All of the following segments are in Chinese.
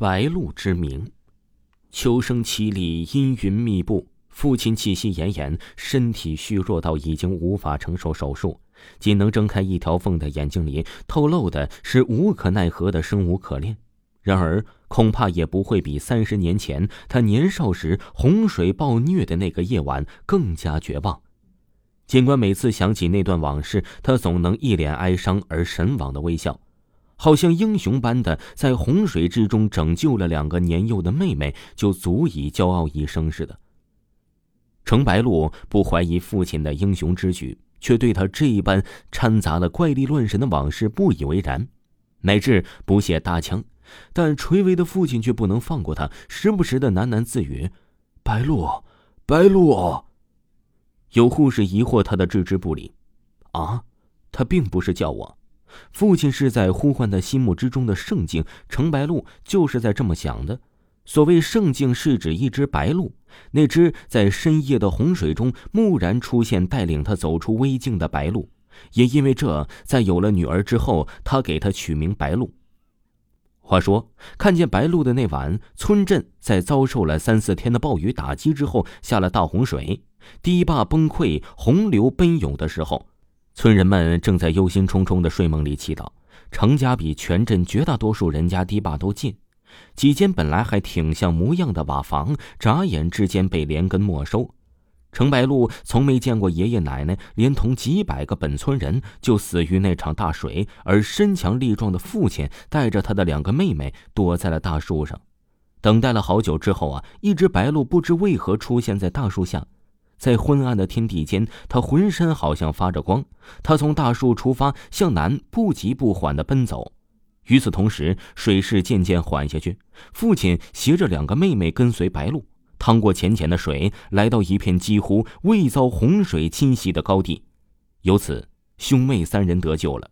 白露之名，秋声凄厉，阴云密布。父亲气息奄奄，身体虚弱到已经无法承受手术，仅能睁开一条缝的眼睛里透露的是无可奈何的生无可恋。然而，恐怕也不会比三十年前他年少时洪水暴虐的那个夜晚更加绝望。尽管每次想起那段往事，他总能一脸哀伤而神往的微笑。好像英雄般的在洪水之中拯救了两个年幼的妹妹，就足以骄傲一生似的。程白露不怀疑父亲的英雄之举，却对他这一般掺杂了怪力乱神的往事不以为然，乃至不屑搭腔。但垂危的父亲却不能放过他，时不时的喃喃自语：“白露，白露。”有护士疑惑他的置之不理：“啊，他并不是叫我。”父亲是在呼唤他心目之中的圣境，程白鹿就是在这么想的。所谓圣境，是指一只白鹿，那只在深夜的洪水中蓦然出现，带领他走出危境的白鹿。也因为这，在有了女儿之后，他给她取名白鹿。话说，看见白鹿的那晚，村镇在遭受了三四天的暴雨打击之后，下了大洪水，堤坝崩溃，洪流奔涌的时候。村人们正在忧心忡忡的睡梦里祈祷。程家比全镇绝大多数人家堤坝都近，几间本来还挺像模样的瓦房，眨眼之间被连根没收。程白露从没见过爷爷奶奶连同几百个本村人就死于那场大水，而身强力壮的父亲带着他的两个妹妹躲在了大树上。等待了好久之后啊，一只白鹭不知为何出现在大树下。在昏暗的天地间，他浑身好像发着光。他从大树出发，向南不急不缓地奔走。与此同时，水势渐渐缓下去。父亲携着两个妹妹跟随白鹿，趟过浅浅的水，来到一片几乎未遭洪水侵袭的高地。由此，兄妹三人得救了。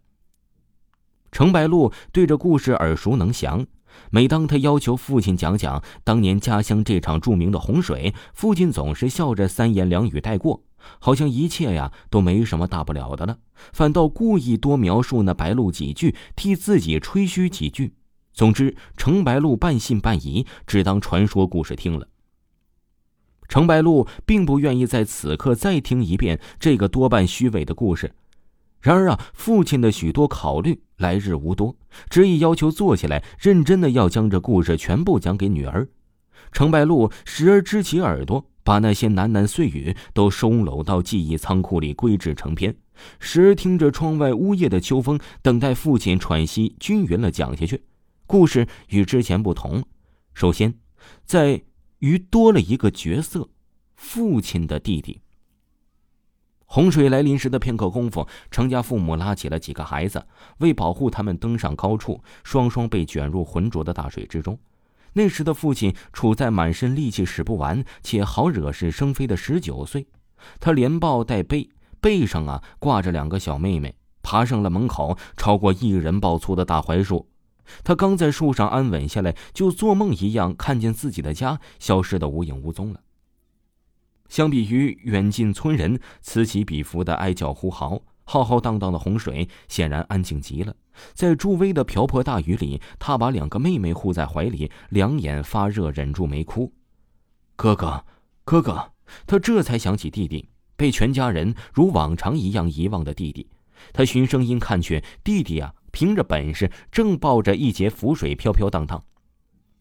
程白鹿对这故事耳熟能详。每当他要求父亲讲讲当年家乡这场著名的洪水，父亲总是笑着三言两语带过，好像一切呀都没什么大不了的了，反倒故意多描述那白鹿几句，替自己吹嘘几句。总之，程白鹿半信半疑，只当传说故事听了。程白鹿并不愿意在此刻再听一遍这个多半虚伪的故事。然而啊，父亲的许多考虑来日无多，执意要求坐下来，认真的要将这故事全部讲给女儿。程白露时而支起耳朵，把那些喃喃碎语都收拢到记忆仓库里归置成篇；时而听着窗外呜咽的秋风，等待父亲喘息均匀了讲下去。故事与之前不同，首先，在于多了一个角色——父亲的弟弟。洪水来临时的片刻功夫，程家父母拉起了几个孩子，为保护他们登上高处，双双被卷入浑浊的大水之中。那时的父亲处在满身力气使不完且好惹是生非的十九岁，他连抱带背，背上啊挂着两个小妹妹，爬上了门口超过一人抱粗的大槐树。他刚在树上安稳下来，就做梦一样看见自己的家消失的无影无踪了。相比于远近村人此起彼伏的哀叫呼嚎，浩浩荡荡的洪水显然安静极了。在助威的瓢泼大雨里，他把两个妹妹护在怀里，两眼发热，忍住没哭。哥哥，哥哥，他这才想起弟弟，被全家人如往常一样遗忘的弟弟。他循声音看去，弟弟啊，凭着本事正抱着一截浮水飘飘荡荡。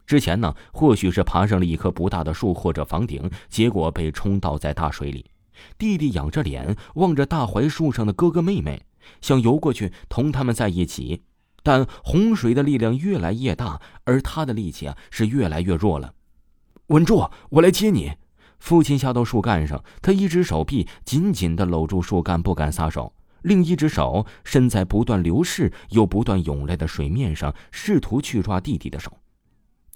之前呢，或许是爬上了一棵不大的树或者房顶，结果被冲倒在大水里。弟弟仰着脸望着大槐树上的哥哥妹妹，想游过去同他们在一起，但洪水的力量越来越大，而他的力气啊是越来越弱了。稳住，我来接你。父亲下到树干上，他一只手臂紧紧地搂住树干，不敢撒手；另一只手伸在不断流逝又不断涌来的水面上，试图去抓弟弟的手。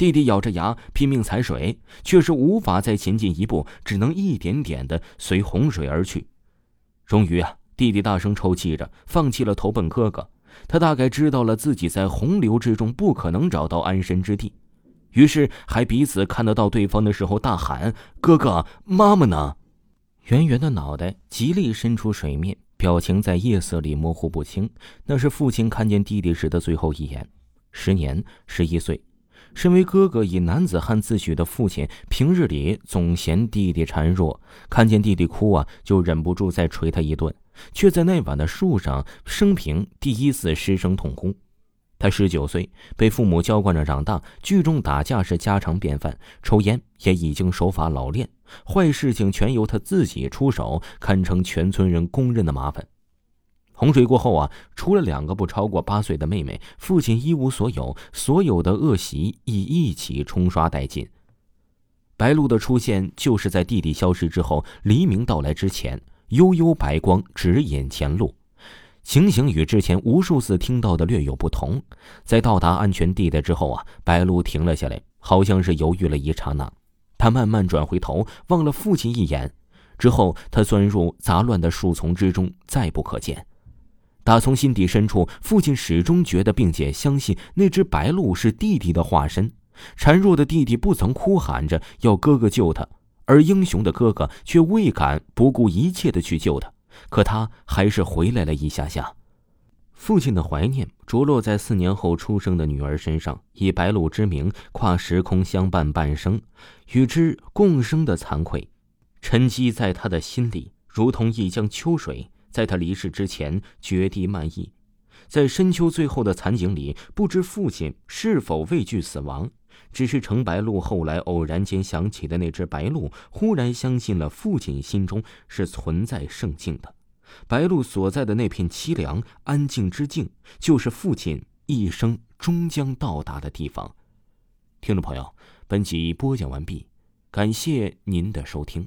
弟弟咬着牙拼命踩水，却是无法再前进一步，只能一点点的随洪水而去。终于啊，弟弟大声抽泣着，放弃了投奔哥哥。他大概知道了自己在洪流之中不可能找到安身之地，于是还彼此看得到对方的时候大喊：“哥哥，妈妈呢？”圆圆的脑袋极力伸出水面，表情在夜色里模糊不清。那是父亲看见弟弟时的最后一眼。时年十一岁。身为哥哥以男子汉自诩的父亲，平日里总嫌弟弟孱弱，看见弟弟哭啊，就忍不住再捶他一顿，却在那晚的树上，生平第一次失声痛哭。他十九岁，被父母娇惯着长大，聚众打架是家常便饭，抽烟也已经手法老练，坏事情全由他自己出手，堪称全村人公认的麻烦。洪水过后啊，除了两个不超过八岁的妹妹，父亲一无所有，所有的恶习亦一起冲刷殆尽。白露的出现，就是在弟弟消失之后，黎明到来之前，悠悠白光指引前路。情形与之前无数次听到的略有不同。在到达安全地带之后啊，白露停了下来，好像是犹豫了一刹那，他慢慢转回头，望了父亲一眼，之后他钻入杂乱的树丛之中，再不可见。打从心底深处，父亲始终觉得并且相信那只白鹿是弟弟的化身。孱弱的弟弟不曾哭喊着要哥哥救他，而英雄的哥哥却未敢不顾一切的去救他。可他还是回来了一下下。父亲的怀念着落在四年后出生的女儿身上，以白鹿之名跨时空相伴半生，与之共生的惭愧，沉积在他的心里，如同一江秋水。在他离世之前，绝地漫溢，在深秋最后的残景里，不知父亲是否畏惧死亡，只是程白露后来偶然间想起的那只白鹿，忽然相信了父亲心中是存在圣境的。白鹿所在的那片凄凉安静之境，就是父亲一生终将到达的地方。听众朋友，本集播讲完毕，感谢您的收听。